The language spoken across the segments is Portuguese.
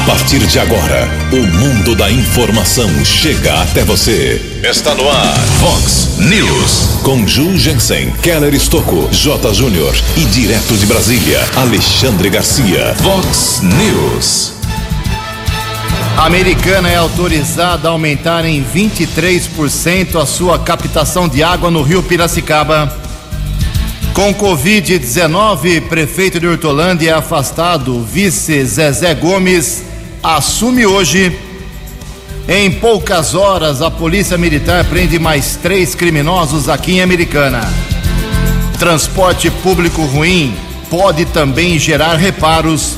A partir de agora, o mundo da informação chega até você. Está no ar, Fox News. Com Ju Jensen, Keller Estocco, J. Júnior e direto de Brasília, Alexandre Garcia. Fox News. A americana é autorizada a aumentar em 23% a sua captação de água no rio Piracicaba. Com Covid-19, prefeito de Hortolândia é afastado. Vice Zezé Gomes assume hoje. Em poucas horas, a Polícia Militar prende mais três criminosos aqui em Americana. Transporte público ruim pode também gerar reparos.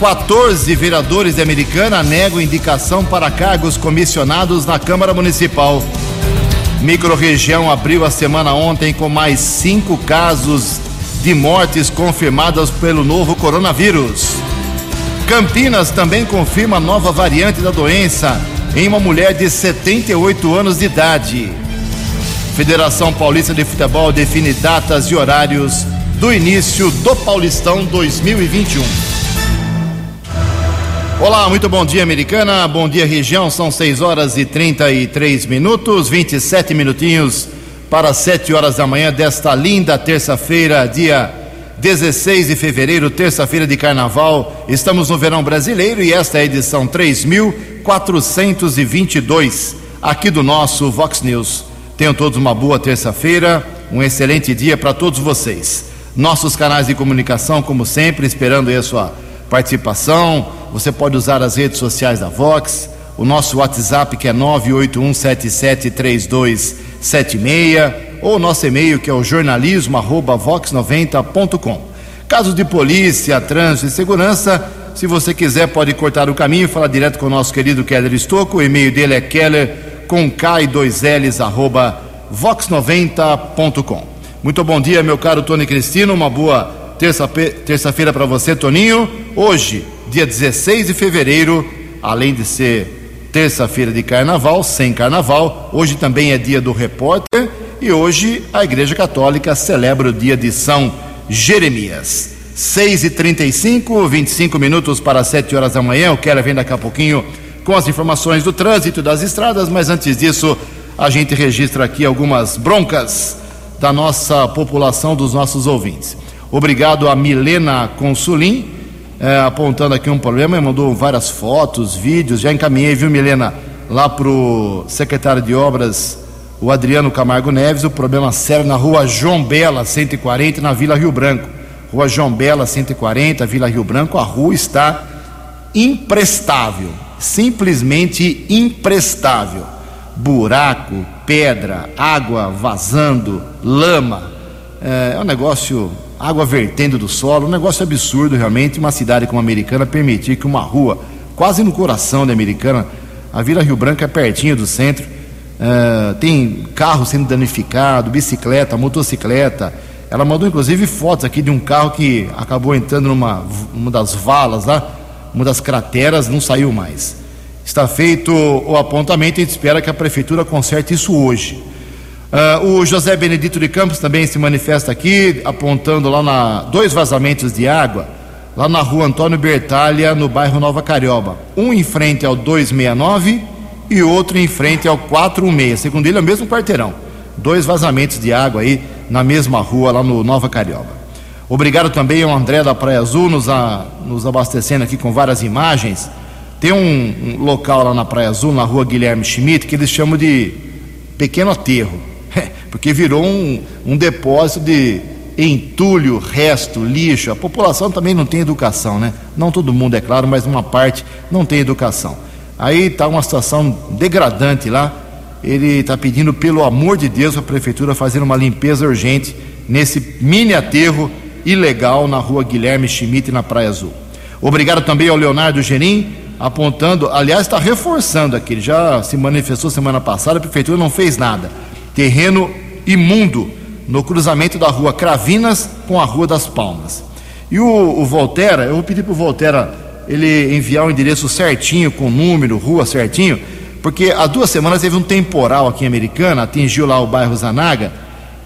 14 vereadores de Americana negam indicação para cargos comissionados na Câmara Municipal. Microrregião abriu a semana ontem com mais cinco casos de mortes confirmadas pelo novo coronavírus. Campinas também confirma nova variante da doença em uma mulher de 78 anos de idade. Federação Paulista de Futebol define datas e horários do início do Paulistão 2021. Olá, muito bom dia, americana. Bom dia, região. São 6 horas e 33 minutos, 27 minutinhos para 7 horas da manhã desta linda terça-feira, dia 16 de fevereiro, terça-feira de carnaval. Estamos no verão brasileiro e esta é a edição 3422 aqui do nosso Vox News. Tenham todos uma boa terça-feira, um excelente dia para todos vocês. Nossos canais de comunicação, como sempre, esperando aí a sua participação. Você pode usar as redes sociais da Vox, o nosso WhatsApp que é 981773276 ou nosso e-mail que é o jornalismo@vox90.com. Casos de polícia, trânsito e segurança, se você quiser pode cortar o caminho e falar direto com o nosso querido Keller Estocco. O e-mail dele é keller com k e dois l's arroba vox90.com. Muito bom dia, meu caro Tony Cristino. Uma boa terça-feira terça para você, Toninho. Hoje, dia 16 de fevereiro, além de ser terça-feira de carnaval, sem carnaval, hoje também é dia do repórter e hoje a Igreja Católica celebra o dia de São Jeremias. 6 e 35 25 minutos para 7 horas da manhã. O Keller vem daqui a pouquinho com as informações do trânsito das estradas, mas antes disso, a gente registra aqui algumas broncas da nossa população, dos nossos ouvintes. Obrigado a Milena Consulim, é, apontando aqui um problema, mandou várias fotos, vídeos, já encaminhei, viu, Milena, lá para o secretário de Obras, o Adriano Camargo Neves, o problema sério na rua João Bela, 140, na Vila Rio Branco. Rua João Bela, 140, Vila Rio Branco, a rua está imprestável, simplesmente imprestável. Buraco, pedra, água vazando, lama, é, é um negócio água vertendo do solo, um negócio absurdo realmente. Uma cidade como a Americana permitir que uma rua, quase no coração da Americana, a Vila Rio Branco é pertinho do centro, uh, tem carro sendo danificado, bicicleta, motocicleta. Ela mandou inclusive fotos aqui de um carro que acabou entrando numa uma das valas lá, uma das crateras, não saiu mais. Está feito o apontamento e espera que a prefeitura conserte isso hoje. Uh, o José Benedito de Campos também se manifesta aqui, apontando lá na dois vazamentos de água, lá na rua Antônio Bertalha, no bairro Nova Carioba. Um em frente ao 269 e outro em frente ao 416. Segundo ele, é o mesmo quarteirão. Dois vazamentos de água aí na mesma rua, lá no Nova Carioba. Obrigado também ao André da Praia Azul, nos, a, nos abastecendo aqui com várias imagens. Tem um, um local lá na Praia Azul, na rua Guilherme Schmidt, que eles chamam de pequeno aterro porque virou um, um depósito de entulho, resto, lixo. A população também não tem educação, né? Não todo mundo, é claro, mas uma parte não tem educação. Aí está uma situação degradante lá. Ele está pedindo, pelo amor de Deus, a prefeitura fazer uma limpeza urgente nesse mini aterro ilegal na rua Guilherme Schmidt, na Praia Azul. Obrigado também ao Leonardo Gerim, apontando, aliás, está reforçando aqui, ele já se manifestou semana passada, a prefeitura não fez nada terreno imundo no cruzamento da rua Cravinas com a Rua das Palmas. E o, o Volterra, eu vou pedir para o Volterra ele enviar o endereço certinho, com número, rua certinho, porque há duas semanas teve um temporal aqui em Americana, atingiu lá o bairro Zanaga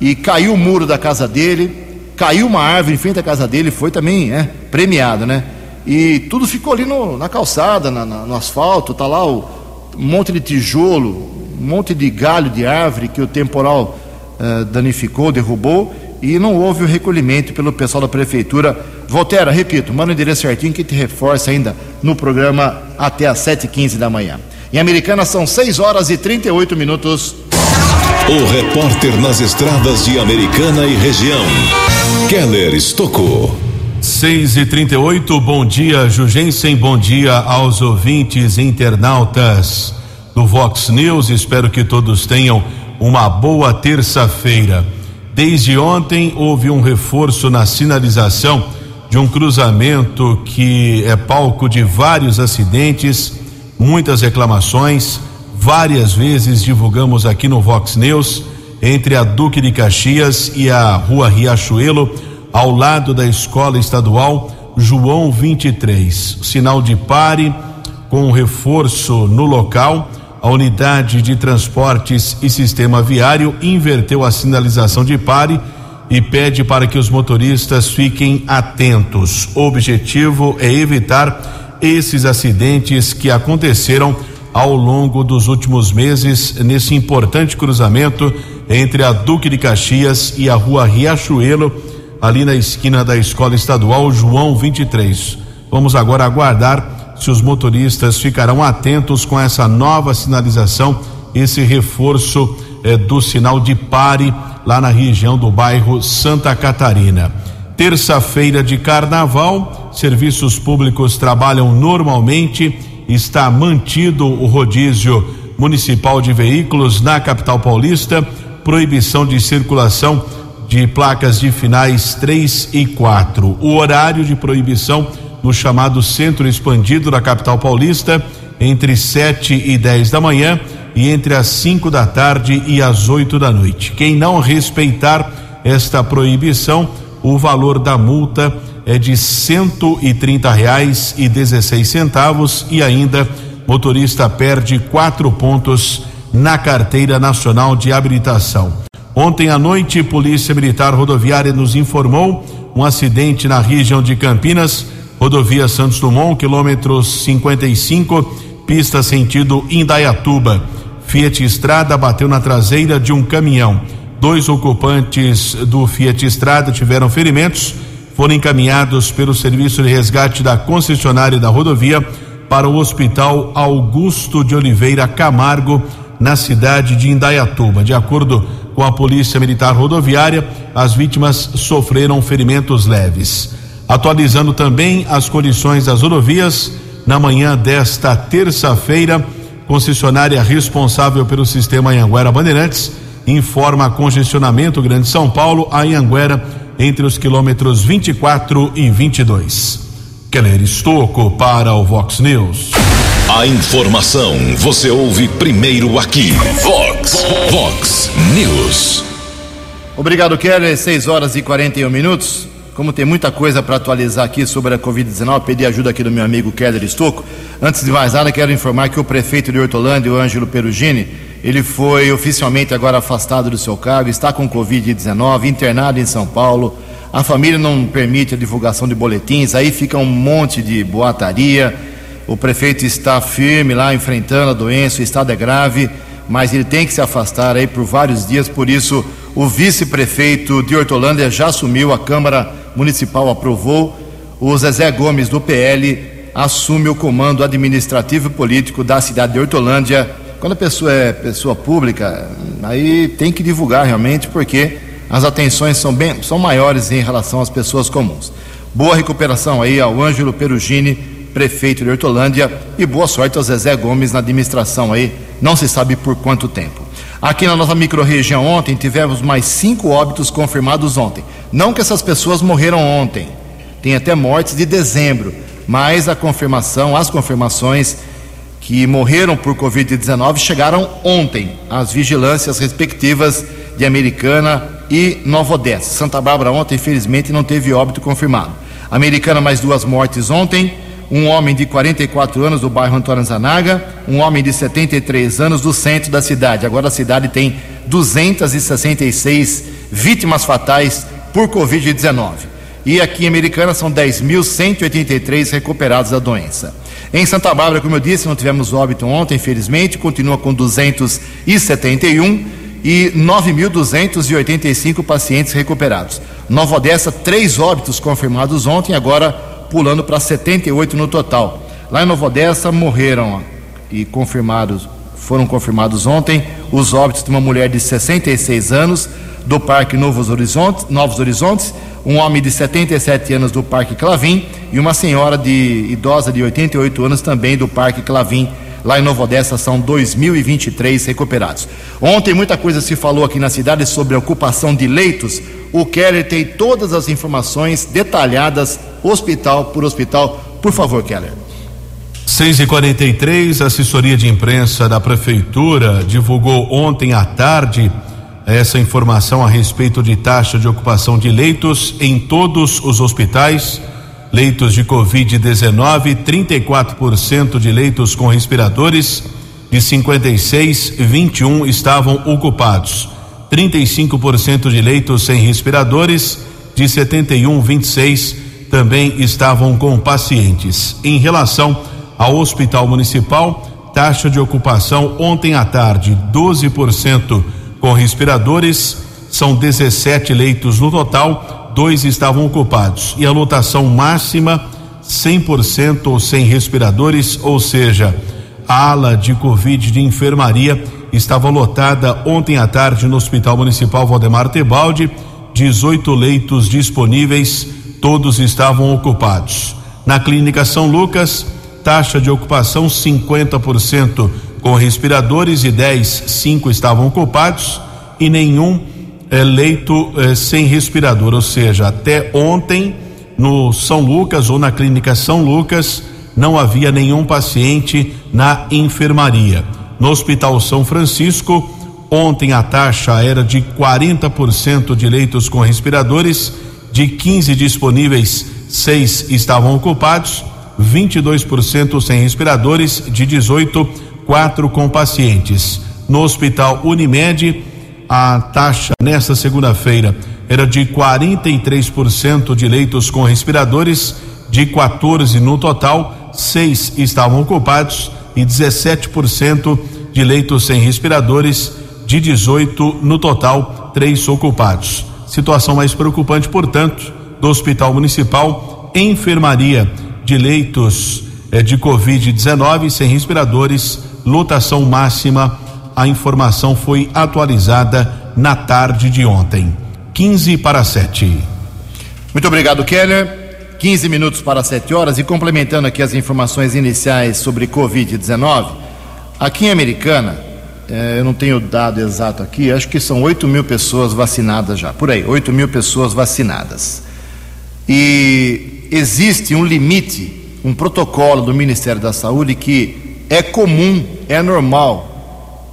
e caiu o muro da casa dele, caiu uma árvore em frente à casa dele, foi também é, premiado, né? e tudo ficou ali no, na calçada, na, na, no asfalto, tá lá o um monte de tijolo, um monte de galho de árvore que o temporal uh, danificou, derrubou e não houve o recolhimento pelo pessoal da prefeitura. Voltera, repito, manda o endereço certinho que te reforça ainda no programa até às 7h15 da manhã. Em Americana são 6 horas e 38 minutos. O repórter nas estradas de Americana e região, Keller Estocou. 6 e 38 bom dia, Jugensen, bom dia aos ouvintes internautas do Vox News. Espero que todos tenham uma boa terça-feira. Desde ontem houve um reforço na sinalização de um cruzamento que é palco de vários acidentes, muitas reclamações. Várias vezes divulgamos aqui no Vox News entre a Duque de Caxias e a Rua Riachuelo ao lado da Escola Estadual João 23. Sinal de pare com reforço no local. A unidade de transportes e sistema viário inverteu a sinalização de pare e pede para que os motoristas fiquem atentos. O objetivo é evitar esses acidentes que aconteceram ao longo dos últimos meses nesse importante cruzamento entre a Duque de Caxias e a Rua Riachuelo ali na esquina da Escola Estadual João 23. Vamos agora aguardar se os motoristas ficarão atentos com essa nova sinalização, esse reforço eh, do sinal de pare lá na região do bairro Santa Catarina. Terça-feira de carnaval, serviços públicos trabalham normalmente, está mantido o rodízio municipal de veículos na capital paulista, proibição de circulação de placas de finais 3 e 4. O horário de proibição no chamado Centro Expandido da capital paulista, entre 7 e 10 da manhã e entre as 5 da tarde e as 8 da noite. Quem não respeitar esta proibição, o valor da multa é de cento e trinta reais e dezesseis centavos e ainda motorista perde quatro pontos na carteira nacional de habilitação. Ontem à noite, Polícia Militar Rodoviária nos informou um acidente na região de Campinas, rodovia Santos Dumont, quilômetros 55, pista sentido Indaiatuba. Fiat Estrada bateu na traseira de um caminhão. Dois ocupantes do Fiat Estrada tiveram ferimentos, foram encaminhados pelo serviço de resgate da concessionária da rodovia para o Hospital Augusto de Oliveira Camargo, na cidade de Indaiatuba. De acordo com a Polícia Militar Rodoviária, as vítimas sofreram ferimentos leves. Atualizando também as condições das rodovias, na manhã desta terça-feira, concessionária responsável pelo sistema Anhanguera Bandeirantes informa congestionamento Grande São Paulo a Anhanguera entre os quilômetros 24 e 22. Keller Estocco para o Vox News. A informação você ouve primeiro aqui. Vox, Vox News. Obrigado, Keller. 6 horas e 41 minutos. Como tem muita coisa para atualizar aqui sobre a Covid-19, pedi ajuda aqui do meu amigo Keller Estocco. Antes de mais nada, quero informar que o prefeito de Hortolândia, o Ângelo Perugini, ele foi oficialmente agora afastado do seu cargo, está com Covid-19, internado em São Paulo. A família não permite a divulgação de boletins, aí fica um monte de boataria o prefeito está firme lá enfrentando a doença, o estado é grave, mas ele tem que se afastar aí por vários dias, por isso o vice-prefeito de Hortolândia já assumiu, a Câmara Municipal aprovou, o Zezé Gomes do PL assume o comando administrativo e político da cidade de Hortolândia. Quando a pessoa é pessoa pública, aí tem que divulgar realmente, porque as atenções são bem são maiores em relação às pessoas comuns. Boa recuperação aí ao Ângelo Perugini prefeito de Hortolândia, e boa sorte ao Zezé Gomes na administração aí, não se sabe por quanto tempo. Aqui na nossa microrregião ontem tivemos mais cinco óbitos confirmados ontem. Não que essas pessoas morreram ontem, tem até mortes de dezembro, mas a confirmação, as confirmações que morreram por Covid-19 chegaram ontem às vigilâncias respectivas de Americana e Nova Odessa. Santa Bárbara ontem, infelizmente, não teve óbito confirmado. Americana, mais duas mortes ontem um homem de 44 anos do bairro Antônio Zanaga, um homem de 73 anos do centro da cidade. Agora a cidade tem 266 vítimas fatais por Covid-19. e aqui em Americana são 10.183 recuperados da doença. Em Santa Bárbara, como eu disse, não tivemos óbito ontem, infelizmente, continua com 271 e 9.285 pacientes recuperados. Nova Odessa, três óbitos confirmados ontem, agora pulando para 78 no total. Lá em Nova Odessa morreram e confirmados, foram confirmados ontem os óbitos de uma mulher de 66 anos do Parque Novos Horizontes, Novos Horizontes, um homem de 77 anos do Parque Clavim e uma senhora de idosa de 88 anos também do Parque Clavim. Lá em Nova Odessa são 2023 recuperados. Ontem muita coisa se falou aqui na cidade sobre a ocupação de leitos. O Keller tem todas as informações detalhadas, hospital por hospital. Por favor, Keller. 6 e 43 a assessoria de imprensa da prefeitura divulgou ontem à tarde essa informação a respeito de taxa de ocupação de leitos em todos os hospitais. Leitos de Covid-19, 34% de leitos com respiradores, de 56, 21 estavam ocupados. 35% de leitos sem respiradores, de 71, 26 também estavam com pacientes. Em relação ao Hospital Municipal, taxa de ocupação ontem à tarde, 12% com respiradores, são 17 leitos no total, dois estavam ocupados. E a lotação máxima, 100% ou sem respiradores, ou seja, a ala de Covid de enfermaria estava lotada ontem à tarde no Hospital Municipal Valdemar Tebaldi, 18 leitos disponíveis, todos estavam ocupados. Na Clínica São Lucas, taxa de ocupação 50% com respiradores e 10, 5 estavam ocupados e nenhum é, leito é, sem respirador, ou seja, até ontem no São Lucas ou na clínica São Lucas não havia nenhum paciente na enfermaria. No Hospital São Francisco, ontem a taxa era de 40% de leitos com respiradores, de 15 disponíveis, 6 estavam ocupados, 22% sem respiradores, de 18 quatro com pacientes. No Hospital Unimed, a taxa nesta segunda-feira era de 43% de leitos com respiradores, de 14 no total, seis estavam ocupados e 17% de leitos sem respiradores, de 18 no total, três ocupados. Situação mais preocupante, portanto, do Hospital Municipal, enfermaria de leitos eh, de Covid-19 sem respiradores lotação máxima. A informação foi atualizada na tarde de ontem. 15 para 7. Muito obrigado, Keller. 15 minutos para 7 horas e complementando aqui as informações iniciais sobre Covid-19, aqui em Americana, eh, eu não tenho dado exato aqui, acho que são 8 mil pessoas vacinadas já, por aí, 8 mil pessoas vacinadas. E existe um limite, um protocolo do Ministério da Saúde que é comum, é normal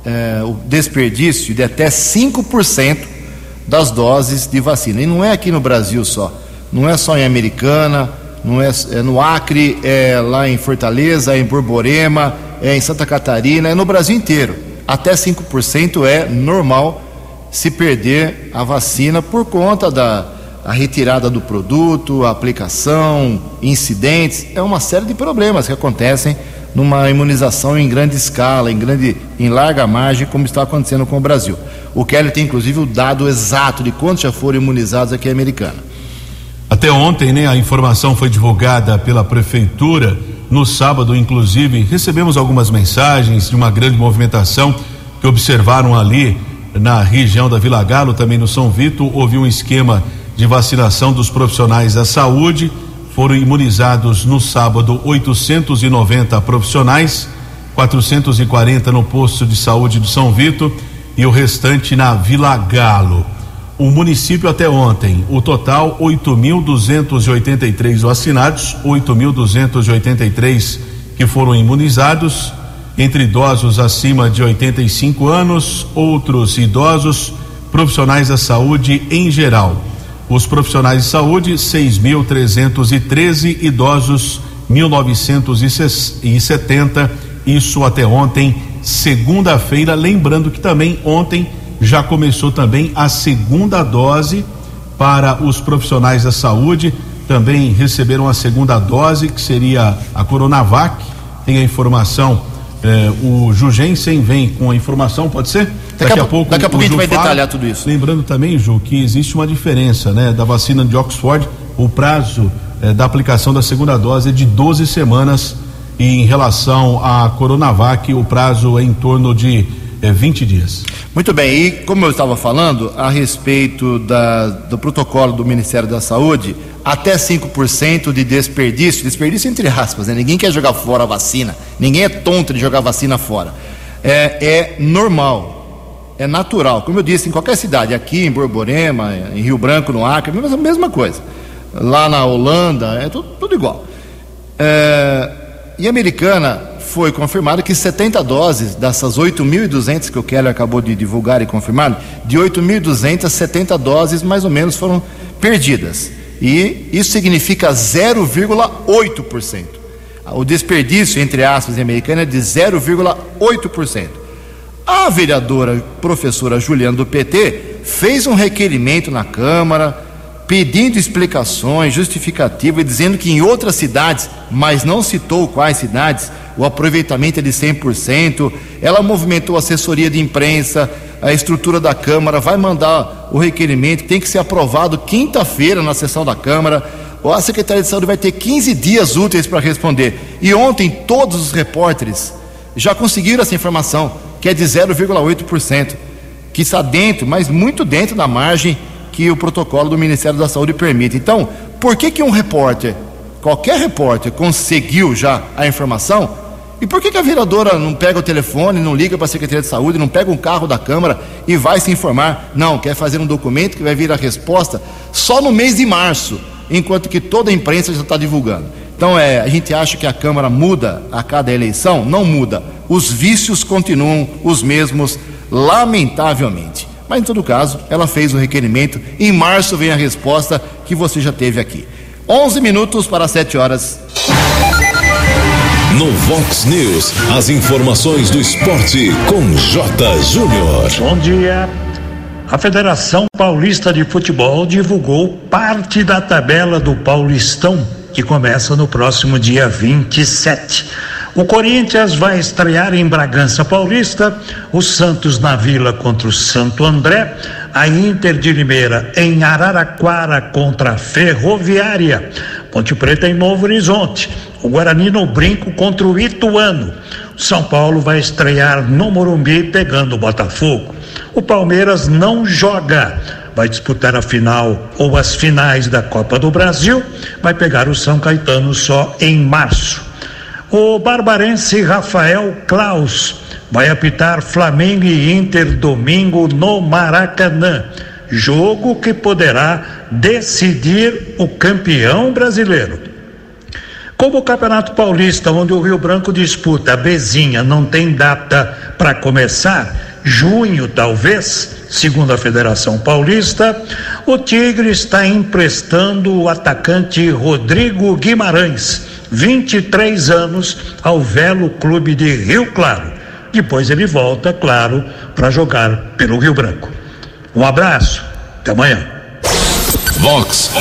é, o desperdício de até 5% das doses de vacina. E não é aqui no Brasil só, não é só em Americana, não é, é no Acre, é lá em Fortaleza, é em Borborema, é em Santa Catarina, é no Brasil inteiro. Até 5% é normal se perder a vacina por conta da a retirada do produto, a aplicação, incidentes, é uma série de problemas que acontecem numa imunização em grande escala, em grande, em larga margem, como está acontecendo com o Brasil. O Kelly tem inclusive o dado exato de quantos já foram imunizados aqui em Americana. Até ontem, né, a informação foi divulgada pela prefeitura. No sábado, inclusive, recebemos algumas mensagens de uma grande movimentação que observaram ali na região da Vila Galo, também no São Vito, houve um esquema de vacinação dos profissionais da saúde foram imunizados no sábado 890 profissionais, 440 no posto de saúde de São Vito e o restante na Vila Galo. O município até ontem, o total 8.283 vacinados, 8.283 que foram imunizados, entre idosos acima de 85 anos, outros idosos, profissionais da saúde em geral. Os profissionais de saúde, 6.313, idosos, 1.970, isso até ontem, segunda-feira. Lembrando que também ontem já começou também a segunda dose para os profissionais da saúde. Também receberam a segunda dose, que seria a Coronavac. Tem a informação, eh, o Jugensen vem com a informação, pode ser? Daqui, daqui a, pouco, daqui a pouco a gente vai fala. detalhar tudo isso. Lembrando também, Ju, que existe uma diferença, né, da vacina de Oxford, o prazo eh, da aplicação da segunda dose é de 12 semanas e em relação à Coronavac, o prazo é em torno de é, 20 dias. Muito bem, e como eu estava falando a respeito da, do protocolo do Ministério da Saúde, até 5% de desperdício, desperdício entre aspas, né? ninguém quer jogar fora a vacina, ninguém é tonto de jogar vacina fora. É, é normal, é natural, como eu disse, em qualquer cidade, aqui em Borborema, em Rio Branco, no Acre, a mesma coisa. Lá na Holanda, é tudo, tudo igual. É, e a americana foi confirmado que 70 doses dessas 8.200 que o Keller acabou de divulgar e confirmar, de 8.200, 70 doses mais ou menos foram perdidas. E isso significa 0,8%. O desperdício, entre aspas, em americana é de 0,8%. A vereadora professora Juliana do PT fez um requerimento na Câmara pedindo explicações, justificativa, dizendo que em outras cidades, mas não citou quais cidades, o aproveitamento é de 100%. Ela movimentou a assessoria de imprensa, a estrutura da Câmara, vai mandar o requerimento, tem que ser aprovado quinta-feira na sessão da Câmara. A Secretaria de Saúde vai ter 15 dias úteis para responder. E ontem todos os repórteres já conseguiram essa informação, que é de 0,8%, que está dentro, mas muito dentro da margem que o protocolo do Ministério da Saúde permite. Então, por que que um repórter, qualquer repórter, conseguiu já a informação? E por que, que a vereadora não pega o telefone, não liga para a Secretaria de Saúde, não pega um carro da Câmara e vai se informar? Não, quer fazer um documento que vai vir a resposta só no mês de março, enquanto que toda a imprensa já está divulgando. Então, é, a gente acha que a Câmara muda a cada eleição? Não muda. Os vícios continuam os mesmos, lamentavelmente. Mas, em todo caso, ela fez o requerimento. Em março vem a resposta que você já teve aqui. 11 minutos para 7 horas. No Vox News, as informações do esporte com J. Júnior. Bom dia. A Federação Paulista de Futebol divulgou parte da tabela do Paulistão, que começa no próximo dia 27. O Corinthians vai estrear em Bragança Paulista, o Santos na Vila contra o Santo André, a Inter de Limeira em Araraquara contra a Ferroviária, Ponte Preta em Novo Horizonte, o Guarani no Brinco contra o Ituano. São Paulo vai estrear no Morumbi pegando o Botafogo. O Palmeiras não joga, vai disputar a final ou as finais da Copa do Brasil, vai pegar o São Caetano só em março. O barbarense Rafael Klaus vai apitar Flamengo e Inter domingo no Maracanã. Jogo que poderá decidir o campeão brasileiro. Como o Campeonato Paulista, onde o Rio Branco disputa a Bezinha, não tem data para começar, junho talvez, segundo a Federação Paulista, o Tigre está emprestando o atacante Rodrigo Guimarães 23 anos ao Velo Clube de Rio Claro. Depois ele volta, claro, para jogar pelo Rio Branco. Um abraço, até amanhã. Vox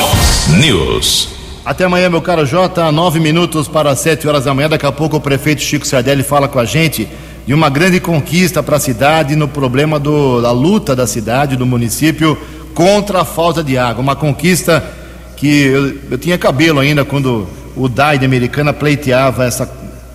News. Até amanhã, meu caro Jota, nove minutos para sete horas da manhã. Daqui a pouco o prefeito Chico Sardelli fala com a gente de uma grande conquista para a cidade no problema do, da luta da cidade, do município, contra a falta de água. Uma conquista que eu, eu tinha cabelo ainda quando o DAI de Americana pleiteava essa,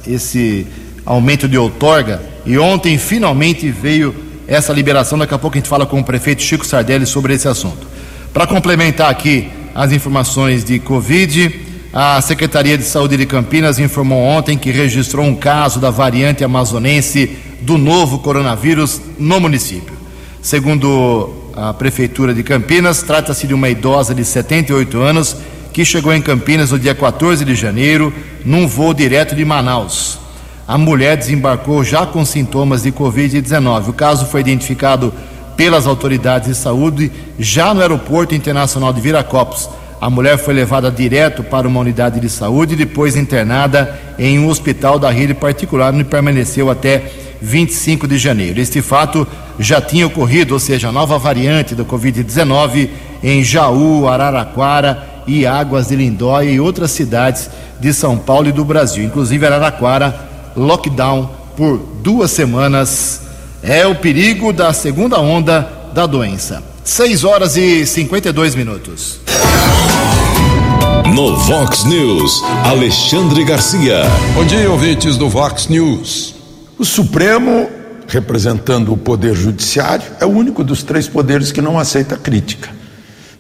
esse aumento de outorga e ontem finalmente veio essa liberação. Daqui a pouco a gente fala com o prefeito Chico Sardelli sobre esse assunto. Para complementar aqui as informações de Covid, a Secretaria de Saúde de Campinas informou ontem que registrou um caso da variante amazonense do novo coronavírus no município. Segundo a Prefeitura de Campinas, trata-se de uma idosa de 78 anos que chegou em Campinas no dia 14 de janeiro, num voo direto de Manaus. A mulher desembarcou já com sintomas de Covid-19. O caso foi identificado pelas autoridades de saúde já no Aeroporto Internacional de Viracopos. A mulher foi levada direto para uma unidade de saúde e depois internada em um hospital da rede particular, onde permaneceu até 25 de janeiro. Este fato já tinha ocorrido, ou seja, a nova variante da Covid-19 em Jaú, Araraquara e Águas de Lindóia e outras cidades de São Paulo e do Brasil. Inclusive Araraquara, lockdown por duas semanas. É o perigo da segunda onda da doença. 6 horas e 52 minutos. No Vox News, Alexandre Garcia. Bom dia, ouvintes do Vox News. O Supremo, representando o Poder Judiciário, é o único dos três poderes que não aceita crítica.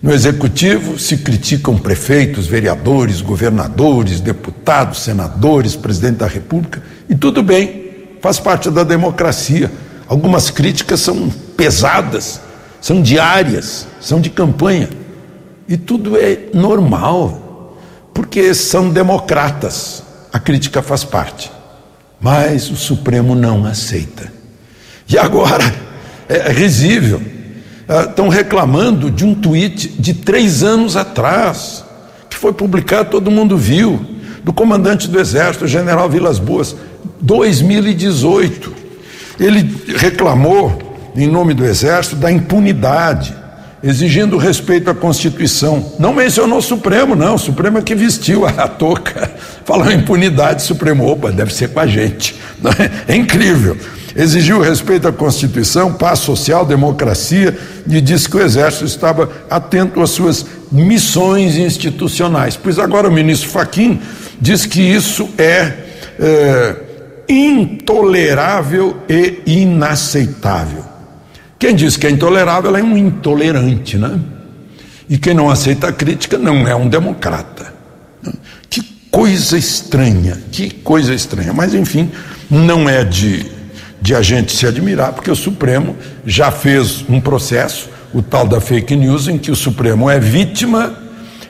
No Executivo se criticam prefeitos, vereadores, governadores, deputados, senadores, presidente da República, e tudo bem, faz parte da democracia. Algumas críticas são pesadas, são diárias, são de campanha, e tudo é normal porque são democratas. A crítica faz parte. Mas o Supremo não aceita. E agora, é risível. Estão ah, reclamando de um tweet de três anos atrás, que foi publicado, todo mundo viu, do comandante do Exército, general Vilas Boas, 2018. Ele reclamou, em nome do Exército, da impunidade exigindo respeito à Constituição. Não mencionou o Supremo, não. O Supremo é que vestiu a touca. Falou impunidade, Supremo, opa, deve ser com a gente. É incrível. Exigiu respeito à Constituição, paz social, democracia e disse que o Exército estava atento às suas missões institucionais. Pois agora o ministro Faquim diz que isso é, é intolerável e inaceitável. Quem diz que é intolerável é um intolerante, né? E quem não aceita a crítica não é um democrata. Que coisa estranha, que coisa estranha. Mas, enfim, não é de, de a gente se admirar, porque o Supremo já fez um processo, o tal da fake news, em que o Supremo é vítima,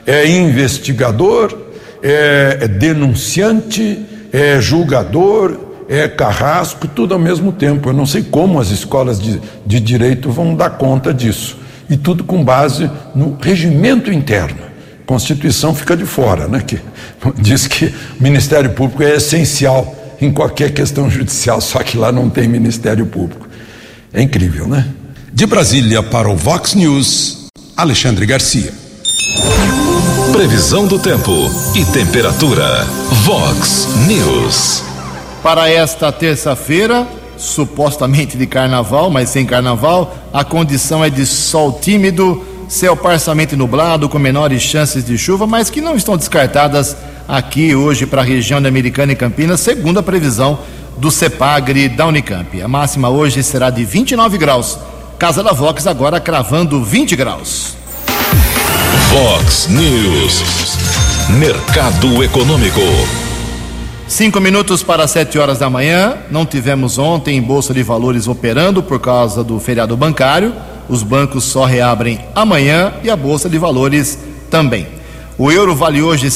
é investigador, é, é denunciante, é julgador, é carrasco, tudo ao mesmo tempo. Eu não sei como as escolas de, de direito vão dar conta disso. E tudo com base no regimento interno. Constituição fica de fora, né? Que diz que o Ministério Público é essencial em qualquer questão judicial, só que lá não tem Ministério Público. É incrível, né? De Brasília para o Vox News, Alexandre Garcia. Previsão do tempo e temperatura. Vox News. Para esta terça-feira, supostamente de carnaval, mas sem carnaval, a condição é de sol tímido, céu parcialmente nublado, com menores chances de chuva, mas que não estão descartadas aqui hoje para a região da Americana e Campinas, segundo a previsão do CEPAGRE da Unicamp. A máxima hoje será de 29 graus. Casa da Vox agora cravando 20 graus. Vox News. Mercado Econômico. Cinco minutos para sete horas da manhã. Não tivemos ontem Bolsa de Valores operando por causa do feriado bancário. Os bancos só reabrem amanhã e a Bolsa de Valores também. O euro vale hoje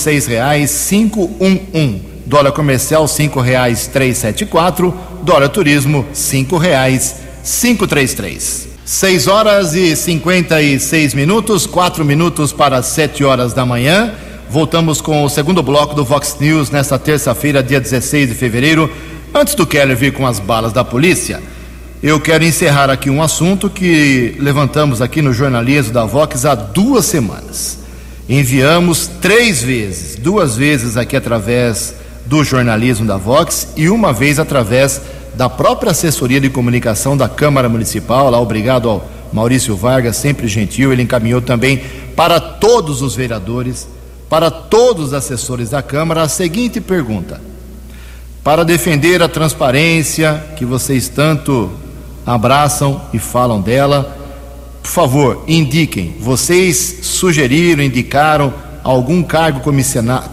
um um. Dólar comercial cinco reais três sete quatro. Dólar turismo cinco reais cinco três três. Seis horas e cinquenta e seis minutos. Quatro minutos para sete horas da manhã. Voltamos com o segundo bloco do Vox News nesta terça-feira, dia 16 de fevereiro. Antes do Keller vir com as balas da polícia, eu quero encerrar aqui um assunto que levantamos aqui no jornalismo da Vox há duas semanas. Enviamos três vezes, duas vezes aqui através do jornalismo da Vox e uma vez através da própria assessoria de comunicação da Câmara Municipal. Lá, obrigado ao Maurício Vargas, sempre gentil. Ele encaminhou também para todos os vereadores para todos os assessores da Câmara a seguinte pergunta: Para defender a transparência que vocês tanto abraçam e falam dela, por favor, indiquem. Vocês sugeriram, indicaram algum cargo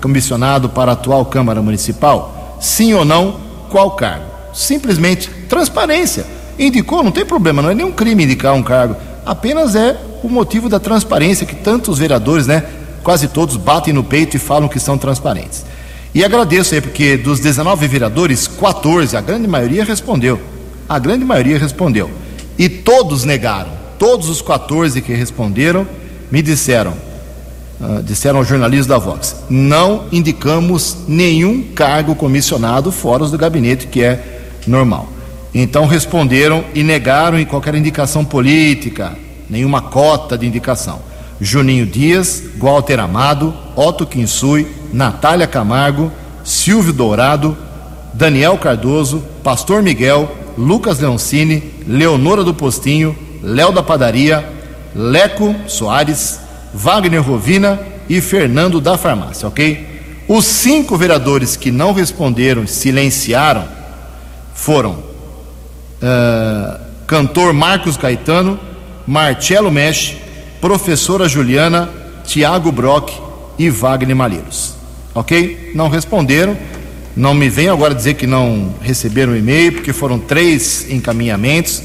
comissionado para a atual Câmara Municipal? Sim ou não? Qual cargo? Simplesmente transparência. Indicou, não tem problema, não é nenhum crime indicar um cargo. Apenas é o motivo da transparência que tantos vereadores, né, quase todos batem no peito e falam que são transparentes. E agradeço aí, porque dos 19 vereadores, 14, a grande maioria respondeu. A grande maioria respondeu. E todos negaram. Todos os 14 que responderam me disseram, uh, disseram aos jornalistas da Vox, não indicamos nenhum cargo comissionado fora do gabinete, que é normal. Então responderam e negaram em qualquer indicação política, nenhuma cota de indicação. Juninho Dias, Walter Amado, Otto Kinsui, Natália Camargo, Silvio Dourado, Daniel Cardoso, Pastor Miguel, Lucas Leoncini, Leonora do Postinho, Léo da Padaria, Leco Soares, Wagner Rovina e Fernando da Farmácia, ok? Os cinco vereadores que não responderam, silenciaram, foram uh, cantor Marcos Caetano, Marcelo Mesh, professora Juliana, Tiago Brock e Wagner Malheiros. Ok? Não responderam. Não me venham agora dizer que não receberam o e-mail, porque foram três encaminhamentos,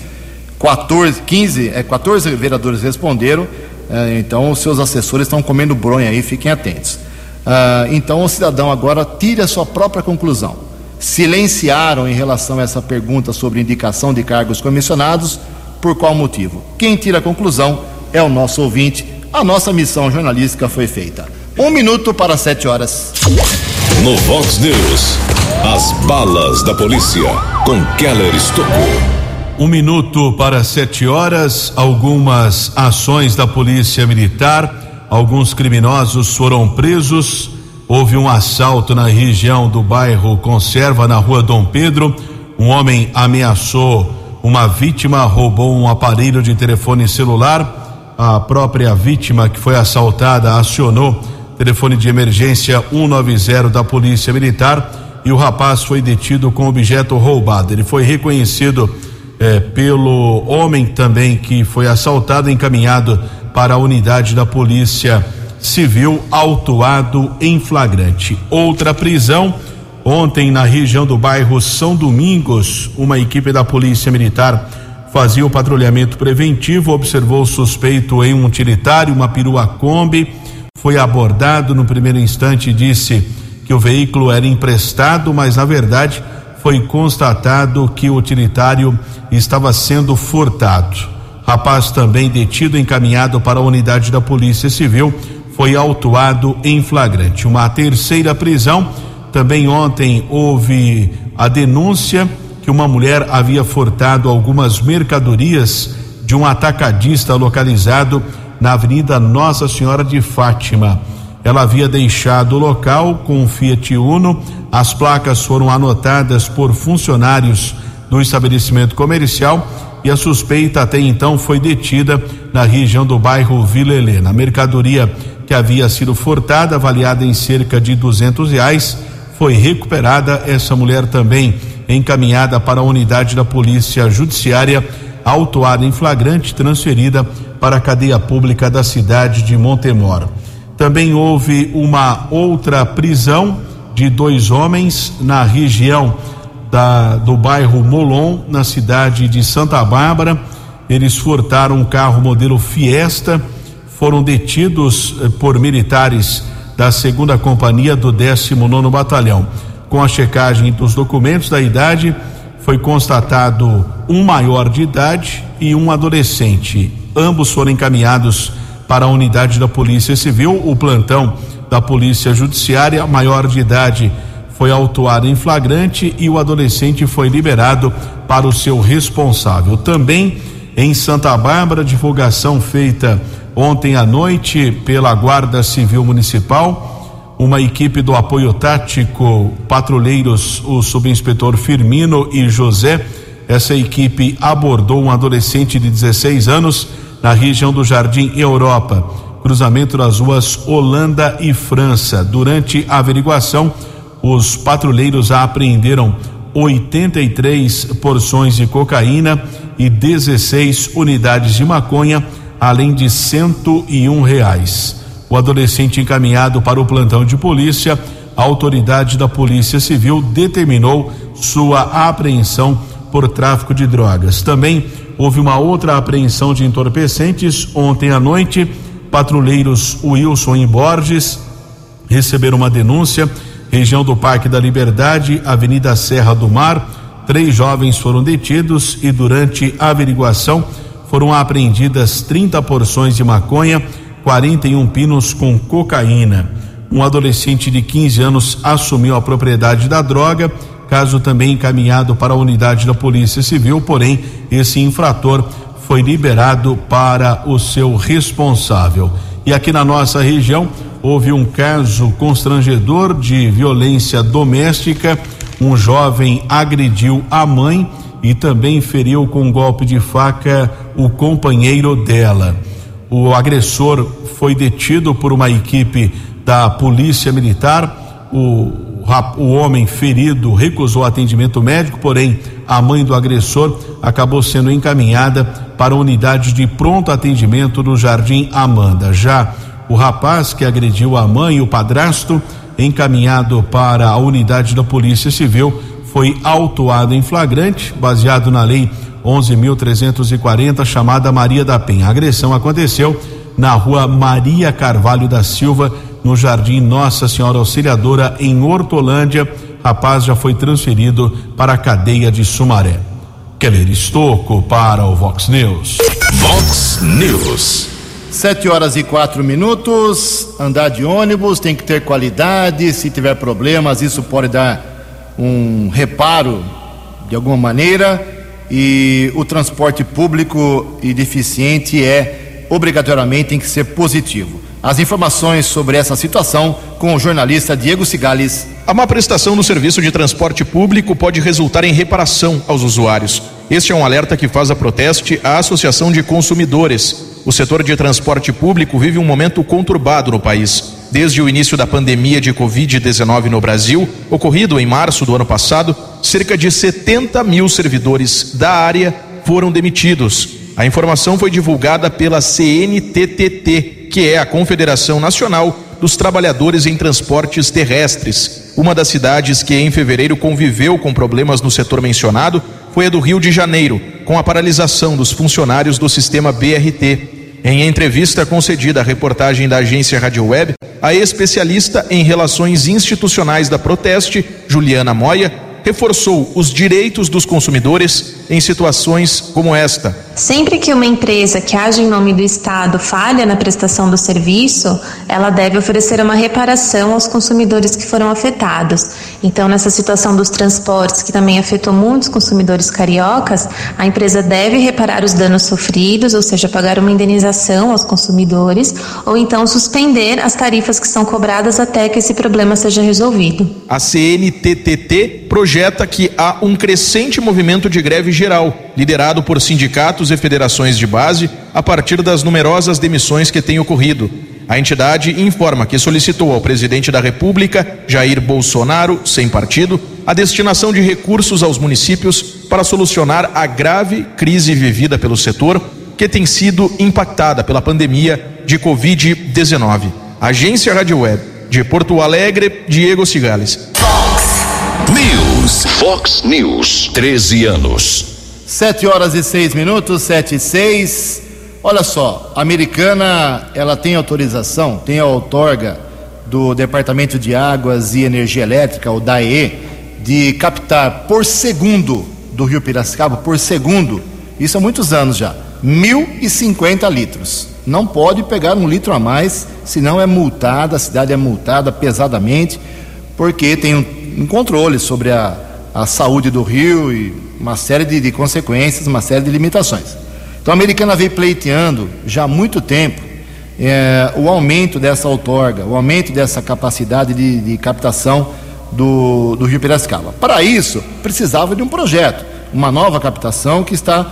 14, 15, é, 14 vereadores responderam, é, então os seus assessores estão comendo bronha aí, fiquem atentos. Ah, então o cidadão agora tire a sua própria conclusão. Silenciaram em relação a essa pergunta sobre indicação de cargos comissionados, por qual motivo? Quem tira a conclusão é o nosso ouvinte. A nossa missão jornalística foi feita. Um minuto para sete horas. No Vox News, as balas da polícia com Keller Estocou. Um minuto para sete horas, algumas ações da Polícia Militar, alguns criminosos foram presos. Houve um assalto na região do bairro Conserva, na rua Dom Pedro. Um homem ameaçou uma vítima, roubou um aparelho de telefone celular. A própria vítima que foi assaltada acionou telefone de emergência 190 da Polícia Militar e o rapaz foi detido com objeto roubado. Ele foi reconhecido eh, pelo homem também que foi assaltado, encaminhado para a unidade da Polícia Civil, autuado em flagrante. Outra prisão. Ontem, na região do bairro São Domingos, uma equipe da Polícia Militar fazia o patrulhamento preventivo, observou o suspeito em um utilitário, uma perua Kombi foi abordado no primeiro instante disse que o veículo era emprestado, mas na verdade foi constatado que o utilitário estava sendo furtado. Rapaz também detido encaminhado para a unidade da Polícia Civil foi autuado em flagrante. Uma terceira prisão. Também ontem houve a denúncia que uma mulher havia furtado algumas mercadorias de um atacadista localizado na Avenida Nossa Senhora de Fátima. Ela havia deixado o local com um Fiat Uno. As placas foram anotadas por funcionários do estabelecimento comercial e a suspeita até então foi detida na região do bairro Vila Helena. A mercadoria que havia sido furtada, avaliada em cerca de duzentos reais, foi recuperada. Essa mulher também encaminhada para a unidade da Polícia Judiciária, autuada em flagrante, transferida para a cadeia pública da cidade de Montemor. Também houve uma outra prisão de dois homens na região da, do bairro Molon, na cidade de Santa Bárbara. Eles furtaram um carro modelo Fiesta, foram detidos eh, por militares da segunda companhia do 19 Batalhão. Com a checagem dos documentos da idade, foi constatado um maior de idade e um adolescente. Ambos foram encaminhados para a unidade da Polícia Civil. O plantão da Polícia Judiciária, maior de idade, foi autuado em flagrante e o adolescente foi liberado para o seu responsável. Também em Santa Bárbara, divulgação feita ontem à noite pela Guarda Civil Municipal, uma equipe do apoio tático, patrulheiros, o subinspetor Firmino e José. Essa equipe abordou um adolescente de 16 anos na região do Jardim Europa, cruzamento das ruas Holanda e França. Durante a averiguação, os patrulheiros apreenderam 83 porções de cocaína e 16 unidades de maconha, além de 101 reais. O adolescente encaminhado para o plantão de polícia, a autoridade da Polícia Civil determinou sua apreensão por tráfico de drogas. Também Houve uma outra apreensão de entorpecentes ontem à noite. Patrulheiros Wilson e Borges receberam uma denúncia, região do Parque da Liberdade, Avenida Serra do Mar. Três jovens foram detidos e durante a averiguação foram apreendidas 30 porções de maconha, 41 pinos com cocaína. Um adolescente de 15 anos assumiu a propriedade da droga caso também encaminhado para a unidade da Polícia Civil, porém esse infrator foi liberado para o seu responsável. E aqui na nossa região houve um caso constrangedor de violência doméstica. Um jovem agrediu a mãe e também feriu com um golpe de faca o companheiro dela. O agressor foi detido por uma equipe da Polícia Militar. O, o homem ferido recusou atendimento médico, porém a mãe do agressor acabou sendo encaminhada para a unidade de pronto atendimento do Jardim Amanda. Já o rapaz que agrediu a mãe e o padrasto, encaminhado para a unidade da Polícia Civil, foi autuado em flagrante, baseado na lei 11.340, chamada Maria da Penha. A agressão aconteceu na rua Maria Carvalho da Silva, no Jardim Nossa Senhora Auxiliadora, em Hortolândia. Rapaz já foi transferido para a cadeia de Sumaré. Keller Estocco para o Vox News. Vox News. Sete horas e quatro minutos. Andar de ônibus tem que ter qualidade. Se tiver problemas, isso pode dar um reparo de alguma maneira. E o transporte público e deficiente é obrigatoriamente tem que ser positivo. As informações sobre essa situação com o jornalista Diego Cigales. A má prestação do serviço de transporte público pode resultar em reparação aos usuários. Este é um alerta que faz a Proteste a Associação de Consumidores. O setor de transporte público vive um momento conturbado no país. Desde o início da pandemia de Covid-19 no Brasil, ocorrido em março do ano passado, cerca de 70 mil servidores da área foram demitidos. A informação foi divulgada pela CNTTT, que é a Confederação Nacional dos Trabalhadores em Transportes Terrestres. Uma das cidades que em fevereiro conviveu com problemas no setor mencionado foi a do Rio de Janeiro, com a paralisação dos funcionários do sistema BRT. Em entrevista concedida à reportagem da agência Rádio Web, a especialista em relações institucionais da Proteste, Juliana Moya, reforçou os direitos dos consumidores em situações como esta. Sempre que uma empresa que age em nome do Estado falha na prestação do serviço, ela deve oferecer uma reparação aos consumidores que foram afetados. Então, nessa situação dos transportes, que também afetou muitos consumidores cariocas, a empresa deve reparar os danos sofridos, ou seja, pagar uma indenização aos consumidores, ou então suspender as tarifas que são cobradas até que esse problema seja resolvido. A CNTTT projeta que há um crescente movimento de greve geral, liderado por sindicatos e federações de base, a partir das numerosas demissões que têm ocorrido. A entidade informa que solicitou ao presidente da República, Jair Bolsonaro, sem partido, a destinação de recursos aos municípios para solucionar a grave crise vivida pelo setor, que tem sido impactada pela pandemia de Covid-19. Agência Rádio Web, de Porto Alegre, Diego Cigales. Fox News. Fox News. 13 anos. Sete horas e seis minutos, sete e seis. Olha só, a americana, ela tem autorização, tem a outorga do Departamento de Águas e Energia Elétrica, o DAE, de captar por segundo do Rio Piracicaba, por segundo, isso há muitos anos já, 1.050 litros. Não pode pegar um litro a mais, senão é multada, a cidade é multada pesadamente, porque tem um, um controle sobre a, a saúde do rio e uma série de, de consequências, uma série de limitações. Então a americana vem pleiteando já há muito tempo é, o aumento dessa outorga, o aumento dessa capacidade de, de captação do, do, Rio Piracicaba. Para isso, precisava de um projeto, uma nova captação que está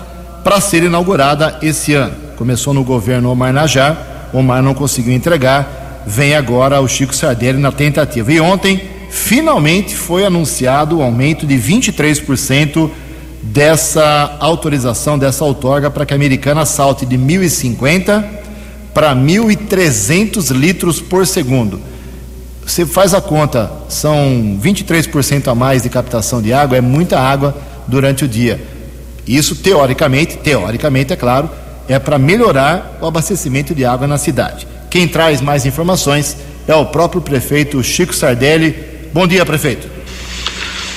para ser inaugurada esse ano. Começou no governo Omar Najar, Omar não conseguiu entregar, vem agora o Chico Sardelli na tentativa. E ontem, finalmente, foi anunciado o aumento de 23% dessa autorização, dessa outorga, para que a americana salte de 1.050 para 1.300 litros por segundo. Você faz a conta, são 23% a mais de captação de água, é muita água durante o dia. Isso, teoricamente, teoricamente, é claro, é para melhorar o abastecimento de água na cidade. Quem traz mais informações é o próprio prefeito Chico Sardelli. Bom dia, prefeito.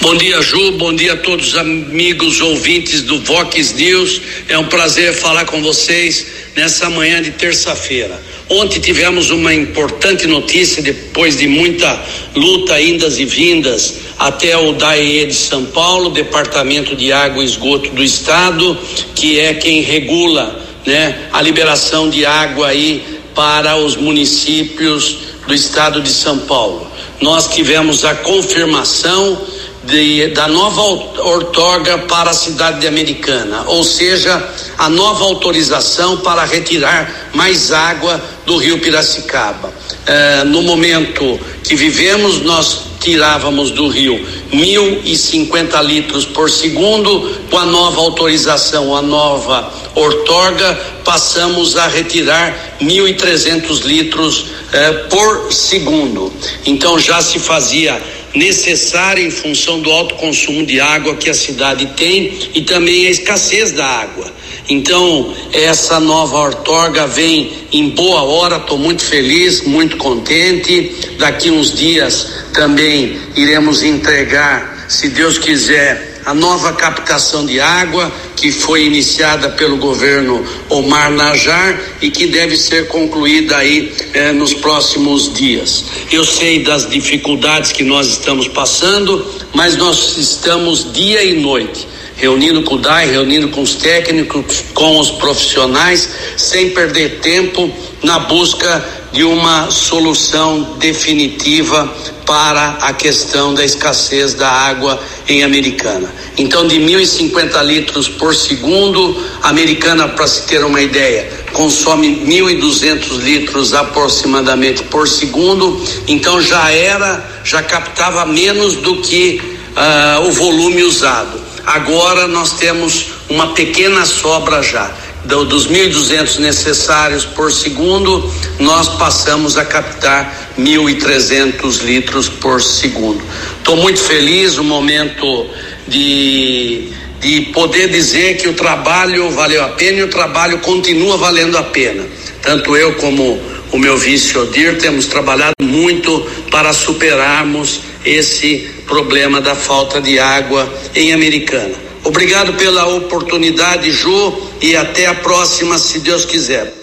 Bom dia, Ju. Bom dia a todos os amigos ouvintes do Vox News. É um prazer falar com vocês nessa manhã de terça-feira. Ontem tivemos uma importante notícia, depois de muita luta, indas e vindas, até o DAE de São Paulo, Departamento de Água e Esgoto do Estado, que é quem regula né, a liberação de água aí para os municípios do estado de São Paulo. Nós tivemos a confirmação de, da nova outorga para a cidade de Americana, ou seja, a nova autorização para retirar mais água do rio Piracicaba. É, no momento que vivemos, nós tirávamos do rio 1.050 litros por segundo, com a nova autorização, a nova ortorga, passamos a retirar 1.300 litros eh, por segundo. Então já se fazia necessária em função do alto consumo de água que a cidade tem e também a escassez da água. Então, essa nova ortorga vem em boa hora, estou muito feliz, muito contente. Daqui uns dias também iremos entregar, se Deus quiser, a nova captação de água que foi iniciada pelo governo Omar Najar e que deve ser concluída aí eh, nos próximos dias. Eu sei das dificuldades que nós estamos passando, mas nós estamos dia e noite reunindo com o DAI, reunindo com os técnicos, com os profissionais, sem perder tempo na busca de uma solução definitiva para a questão da escassez da água em Americana. Então, de 1.050 litros por segundo, Americana, para se ter uma ideia, consome 1.200 litros aproximadamente por segundo, então já era, já captava menos do que uh, o volume usado. Agora nós temos uma pequena sobra já. Do, dos 1.200 necessários por segundo, nós passamos a captar 1.300 litros por segundo. Estou muito feliz, o momento de, de poder dizer que o trabalho valeu a pena e o trabalho continua valendo a pena. Tanto eu como o meu vice Odir temos trabalhado muito para superarmos esse problema da falta de água em Americana. Obrigado pela oportunidade, Ju, e até a próxima, se Deus quiser.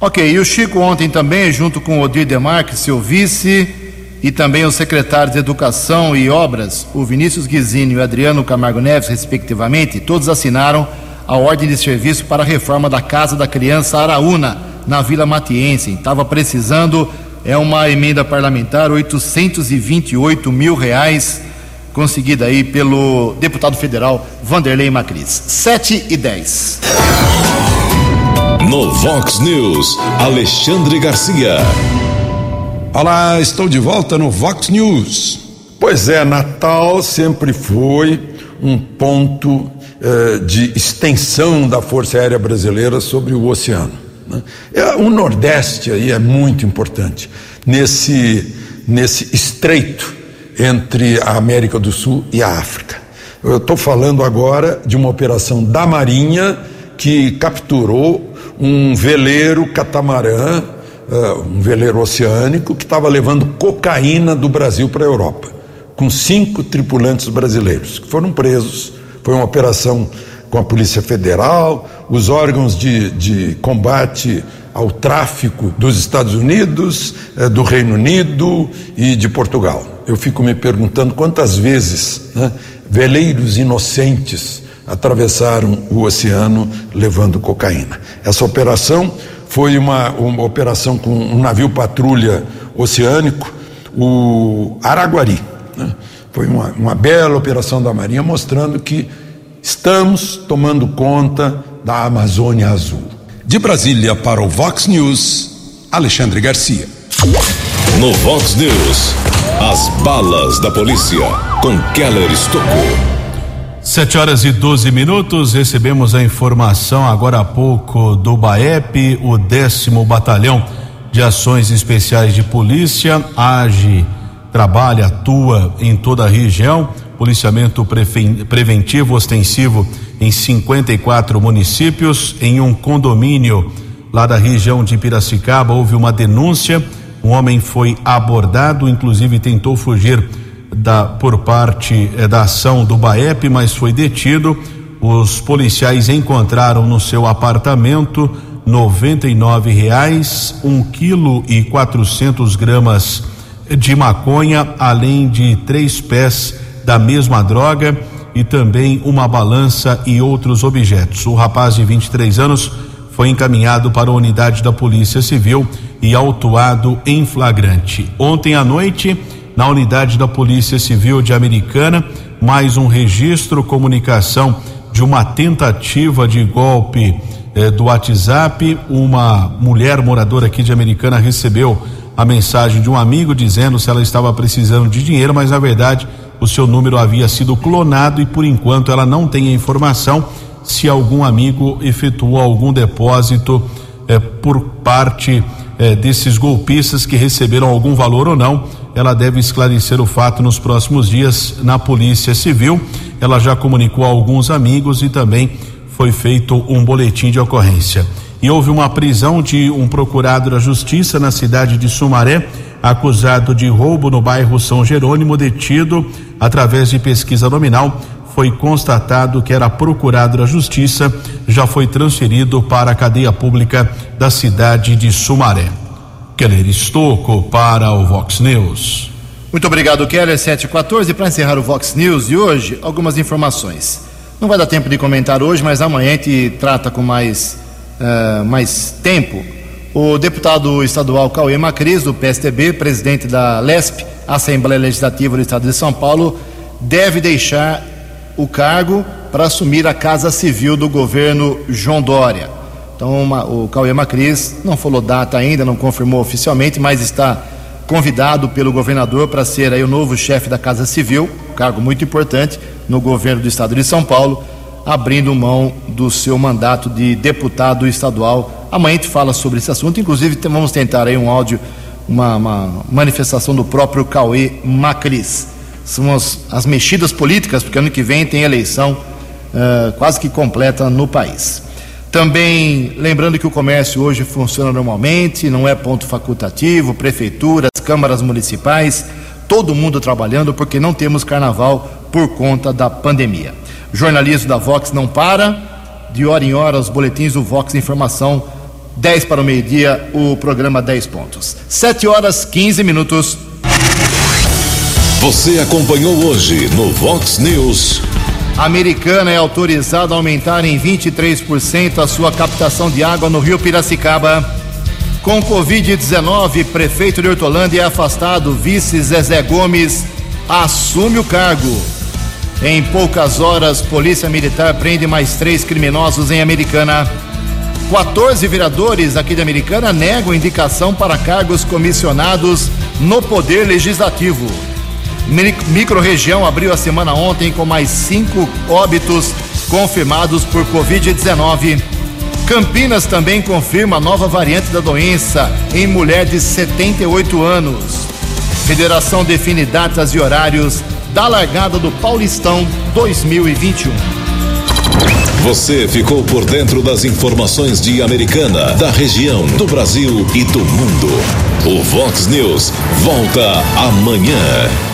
Ok, e o Chico ontem também, junto com o Odir Demarque, seu vice, e também o secretário de Educação e Obras, o Vinícius Guizini e o Adriano Camargo Neves, respectivamente, todos assinaram a ordem de serviço para a reforma da Casa da Criança Araúna, na Vila Matiense. Estava precisando é uma emenda parlamentar, 828 mil reais, conseguida aí pelo deputado federal Vanderlei Macris. 7 e 10. No Vox News, Alexandre Garcia. Olá, estou de volta no Vox News. Pois é, Natal sempre foi um ponto eh, de extensão da Força Aérea Brasileira sobre o oceano. Né? É, o Nordeste aí é muito importante nesse, nesse estreito entre a América do Sul e a África. Eu estou falando agora de uma operação da Marinha que capturou um veleiro catamarã, uh, um veleiro oceânico, que estava levando cocaína do Brasil para a Europa, com cinco tripulantes brasileiros que foram presos. Foi uma operação com a Polícia Federal, os órgãos de, de combate ao tráfico dos Estados Unidos, eh, do Reino Unido e de Portugal. Eu fico me perguntando quantas vezes né, veleiros inocentes atravessaram o oceano levando cocaína. Essa operação foi uma, uma operação com um navio patrulha oceânico, o Araguari. Né? Foi uma, uma bela operação da Marinha mostrando que Estamos tomando conta da Amazônia Azul. De Brasília para o Vox News, Alexandre Garcia. No Vox News, as balas da polícia com Keller Estocou. Sete horas e 12 minutos, recebemos a informação agora há pouco do BAEP, o décimo batalhão de ações especiais de polícia, age, trabalha, atua em toda a região policiamento preventivo ostensivo em 54 municípios. Em um condomínio lá da região de Piracicaba houve uma denúncia. Um homem foi abordado, inclusive tentou fugir da, por parte eh, da ação do BAEP, mas foi detido. Os policiais encontraram no seu apartamento R$ reais, um quilo e quatrocentos gramas de maconha, além de três pés da mesma droga e também uma balança e outros objetos. O rapaz de 23 anos foi encaminhado para a unidade da Polícia Civil e autuado em flagrante. Ontem à noite, na unidade da Polícia Civil de Americana, mais um registro comunicação de uma tentativa de golpe eh, do WhatsApp. Uma mulher moradora aqui de Americana recebeu a mensagem de um amigo dizendo se ela estava precisando de dinheiro, mas na verdade o seu número havia sido clonado e por enquanto ela não tem a informação se algum amigo efetuou algum depósito eh, por parte eh, desses golpistas que receberam algum valor ou não. Ela deve esclarecer o fato nos próximos dias na Polícia Civil. Ela já comunicou a alguns amigos e também foi feito um boletim de ocorrência. E houve uma prisão de um procurado da Justiça na cidade de Sumaré, acusado de roubo no bairro São Jerônimo, detido através de pesquisa nominal. Foi constatado que era procurado da Justiça, já foi transferido para a cadeia pública da cidade de Sumaré. Keller Estocco para o Vox News. Muito obrigado, Keller. 714. Para encerrar o Vox News de hoje, algumas informações. Não vai dar tempo de comentar hoje, mas amanhã a gente trata com mais, uh, mais tempo. O deputado estadual Cauê Macris, do PSTB, presidente da LESP, Assembleia Legislativa do Estado de São Paulo, deve deixar o cargo para assumir a Casa Civil do governo João Dória. Então, uma, o Cauê Macris não falou data ainda, não confirmou oficialmente, mas está convidado pelo governador para ser aí o novo chefe da Casa Civil, cargo muito importante no governo do estado de São Paulo, abrindo mão do seu mandato de deputado estadual. Amanhã a gente fala sobre esse assunto, inclusive vamos tentar aí um áudio, uma, uma manifestação do próprio Cauê Macris. São as, as, mexidas políticas, porque ano que vem tem eleição uh, quase que completa no país. Também lembrando que o comércio hoje funciona normalmente, não é ponto facultativo, prefeituras, câmaras municipais, todo mundo trabalhando porque não temos carnaval por conta da pandemia. O jornalismo da Vox não para, de hora em hora os boletins do Vox Informação, 10 para o meio-dia, o programa 10 pontos. 7 horas 15 minutos. Você acompanhou hoje no Vox News. Americana é autorizada a aumentar em 23% a sua captação de água no rio Piracicaba. Com Covid-19, prefeito de Hortolândia é afastado. Vice Zezé Gomes assume o cargo. Em poucas horas, Polícia Militar prende mais três criminosos em Americana. 14 vereadores aqui de Americana negam indicação para cargos comissionados no Poder Legislativo. Microrregião abriu a semana ontem com mais cinco óbitos confirmados por Covid-19. Campinas também confirma nova variante da doença em mulher de 78 anos. Federação define datas e horários da largada do Paulistão 2021. Você ficou por dentro das informações de Americana, da região, do Brasil e do mundo. O Vox News volta amanhã.